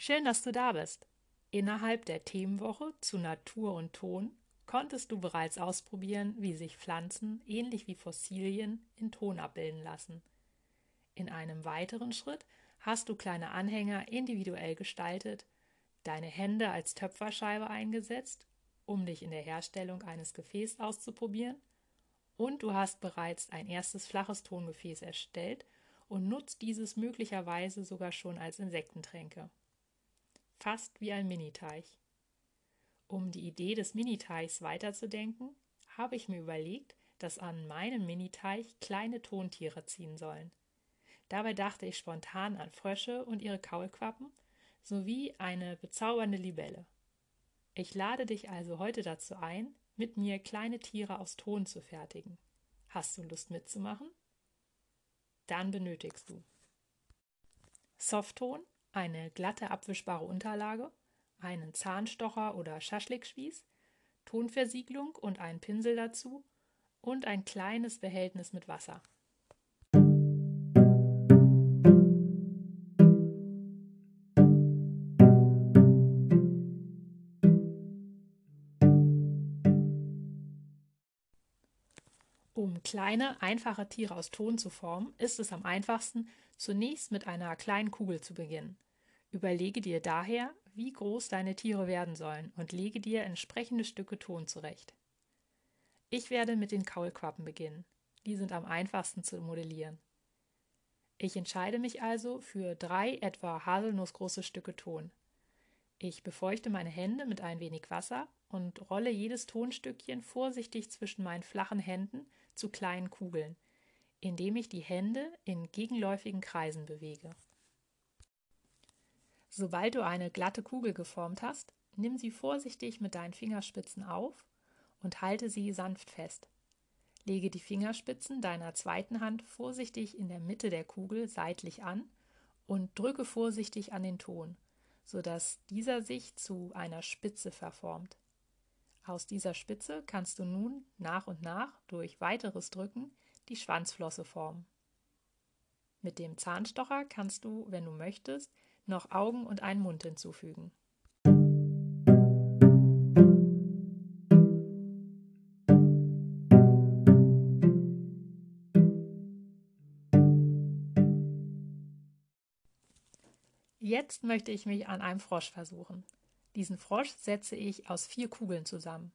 Schön, dass du da bist. Innerhalb der Themenwoche zu Natur und Ton konntest du bereits ausprobieren, wie sich Pflanzen, ähnlich wie Fossilien, in Ton abbilden lassen. In einem weiteren Schritt hast du kleine Anhänger individuell gestaltet, deine Hände als Töpferscheibe eingesetzt, um dich in der Herstellung eines Gefäßes auszuprobieren, und du hast bereits ein erstes flaches Tongefäß erstellt und nutzt dieses möglicherweise sogar schon als Insektentränke. Fast wie ein Miniteich. Um die Idee des Miniteichs weiterzudenken, habe ich mir überlegt, dass an meinem Miniteich kleine Tontiere ziehen sollen. Dabei dachte ich spontan an Frösche und ihre Kaulquappen sowie eine bezaubernde Libelle. Ich lade dich also heute dazu ein, mit mir kleine Tiere aus Ton zu fertigen. Hast du Lust mitzumachen? Dann benötigst du Softton, eine glatte abwischbare Unterlage, einen Zahnstocher oder Schaschlikspieß, Tonversiegelung und einen Pinsel dazu und ein kleines Behältnis mit Wasser. Um kleine, einfache Tiere aus Ton zu formen, ist es am einfachsten, zunächst mit einer kleinen Kugel zu beginnen. Überlege dir daher, wie groß deine Tiere werden sollen und lege dir entsprechende Stücke Ton zurecht. Ich werde mit den Kaulquappen beginnen. Die sind am einfachsten zu modellieren. Ich entscheide mich also für drei etwa haselnussgroße Stücke Ton. Ich befeuchte meine Hände mit ein wenig Wasser und rolle jedes Tonstückchen vorsichtig zwischen meinen flachen Händen zu kleinen Kugeln, indem ich die Hände in gegenläufigen Kreisen bewege. Sobald du eine glatte Kugel geformt hast, nimm sie vorsichtig mit deinen Fingerspitzen auf und halte sie sanft fest. Lege die Fingerspitzen deiner zweiten Hand vorsichtig in der Mitte der Kugel seitlich an und drücke vorsichtig an den Ton, sodass dieser sich zu einer Spitze verformt. Aus dieser Spitze kannst du nun nach und nach durch weiteres Drücken die Schwanzflosse formen. Mit dem Zahnstocher kannst du, wenn du möchtest, noch Augen und einen Mund hinzufügen. Jetzt möchte ich mich an einem Frosch versuchen. Diesen Frosch setze ich aus vier Kugeln zusammen.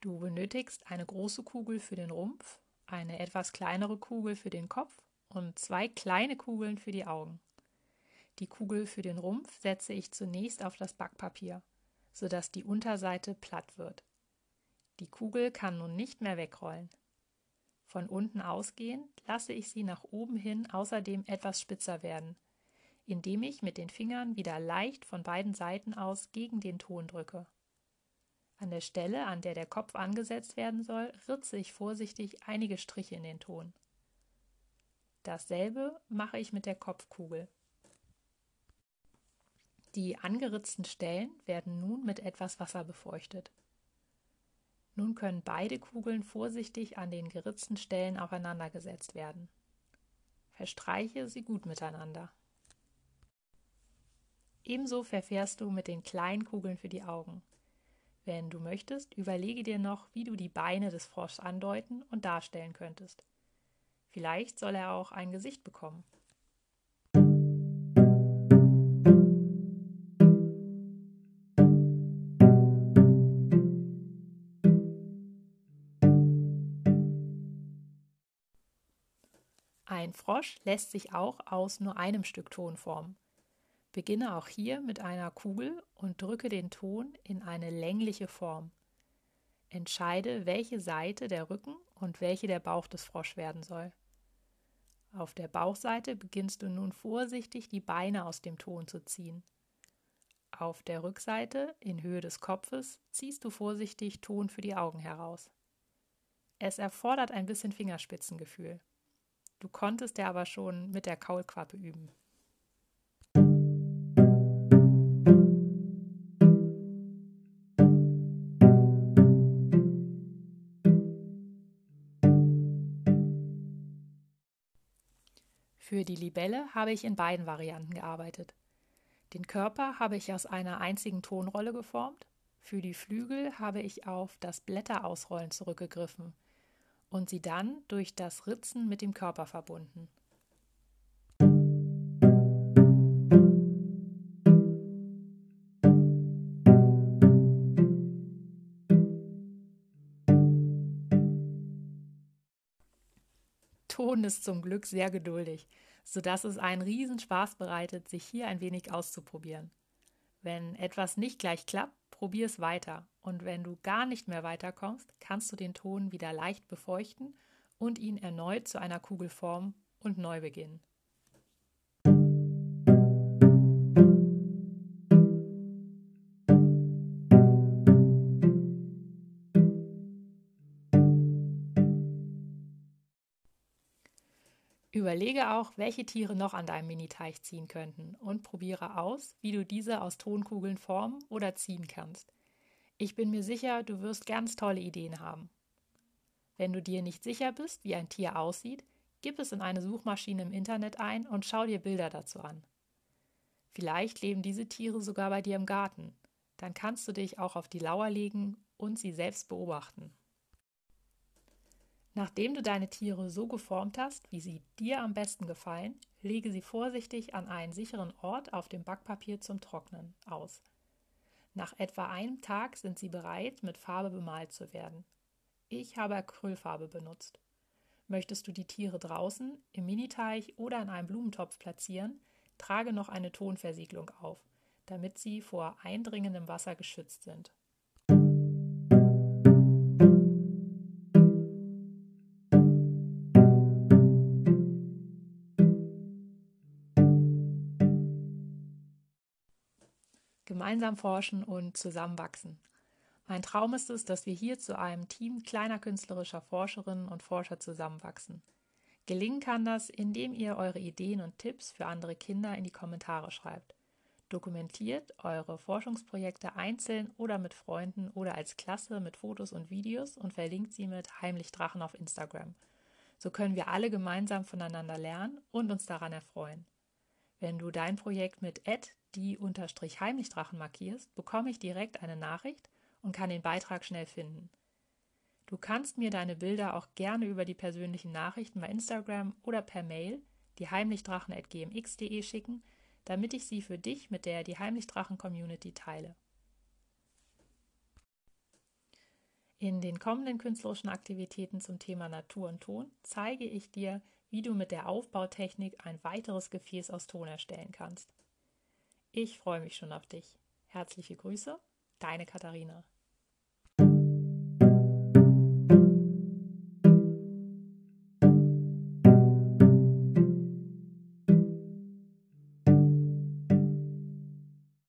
Du benötigst eine große Kugel für den Rumpf, eine etwas kleinere Kugel für den Kopf und zwei kleine Kugeln für die Augen. Die Kugel für den Rumpf setze ich zunächst auf das Backpapier, sodass die Unterseite platt wird. Die Kugel kann nun nicht mehr wegrollen. Von unten ausgehend lasse ich sie nach oben hin außerdem etwas spitzer werden, indem ich mit den Fingern wieder leicht von beiden Seiten aus gegen den Ton drücke. An der Stelle, an der der Kopf angesetzt werden soll, ritze ich vorsichtig einige Striche in den Ton. Dasselbe mache ich mit der Kopfkugel. Die angeritzten Stellen werden nun mit etwas Wasser befeuchtet. Nun können beide Kugeln vorsichtig an den geritzten Stellen aufeinandergesetzt werden. Verstreiche sie gut miteinander. Ebenso verfährst du mit den kleinen Kugeln für die Augen. Wenn du möchtest, überlege dir noch, wie du die Beine des Froschs andeuten und darstellen könntest. Vielleicht soll er auch ein Gesicht bekommen. Ein Frosch lässt sich auch aus nur einem Stück Ton formen. Beginne auch hier mit einer Kugel und drücke den Ton in eine längliche Form. Entscheide, welche Seite der Rücken und welche der Bauch des Frosch werden soll. Auf der Bauchseite beginnst du nun vorsichtig die Beine aus dem Ton zu ziehen. Auf der Rückseite, in Höhe des Kopfes, ziehst du vorsichtig Ton für die Augen heraus. Es erfordert ein bisschen Fingerspitzengefühl. Du konntest ja aber schon mit der Kaulquappe üben. Für die Libelle habe ich in beiden Varianten gearbeitet. Den Körper habe ich aus einer einzigen Tonrolle geformt. Für die Flügel habe ich auf das Blätterausrollen zurückgegriffen und sie dann durch das Ritzen mit dem Körper verbunden. Ton ist zum Glück sehr geduldig, sodass es einen Riesenspaß bereitet, sich hier ein wenig auszuprobieren. Wenn etwas nicht gleich klappt, probier es weiter. Und wenn du gar nicht mehr weiterkommst, kannst du den Ton wieder leicht befeuchten und ihn erneut zu einer Kugel formen und neu beginnen. Überlege auch, welche Tiere noch an deinem Miniteich ziehen könnten und probiere aus, wie du diese aus Tonkugeln formen oder ziehen kannst. Ich bin mir sicher, du wirst ganz tolle Ideen haben. Wenn du dir nicht sicher bist, wie ein Tier aussieht, gib es in eine Suchmaschine im Internet ein und schau dir Bilder dazu an. Vielleicht leben diese Tiere sogar bei dir im Garten. Dann kannst du dich auch auf die Lauer legen und sie selbst beobachten. Nachdem du deine Tiere so geformt hast, wie sie dir am besten gefallen, lege sie vorsichtig an einen sicheren Ort auf dem Backpapier zum Trocknen aus. Nach etwa einem Tag sind sie bereit, mit Farbe bemalt zu werden. Ich habe Acrylfarbe benutzt. Möchtest du die Tiere draußen, im Miniteich oder in einem Blumentopf platzieren, trage noch eine Tonversiegelung auf, damit sie vor eindringendem Wasser geschützt sind. Gemeinsam forschen und zusammenwachsen. Mein Traum ist es, dass wir hier zu einem Team kleiner künstlerischer Forscherinnen und Forscher zusammenwachsen. Gelingen kann das, indem ihr eure Ideen und Tipps für andere Kinder in die Kommentare schreibt. Dokumentiert eure Forschungsprojekte einzeln oder mit Freunden oder als Klasse mit Fotos und Videos und verlinkt sie mit Heimlich Drachen auf Instagram. So können wir alle gemeinsam voneinander lernen und uns daran erfreuen. Wenn du dein Projekt mit die unterstrich Heimlichdrachen markierst, bekomme ich direkt eine Nachricht und kann den Beitrag schnell finden. Du kannst mir deine Bilder auch gerne über die persönlichen Nachrichten bei Instagram oder per Mail die heimlichdrachen.gmx.de schicken, damit ich sie für dich mit der die Heimlichdrachen Community teile. In den kommenden künstlerischen Aktivitäten zum Thema Natur und Ton zeige ich dir, wie du mit der Aufbautechnik ein weiteres Gefäß aus Ton erstellen kannst. Ich freue mich schon auf dich. Herzliche Grüße, deine Katharina.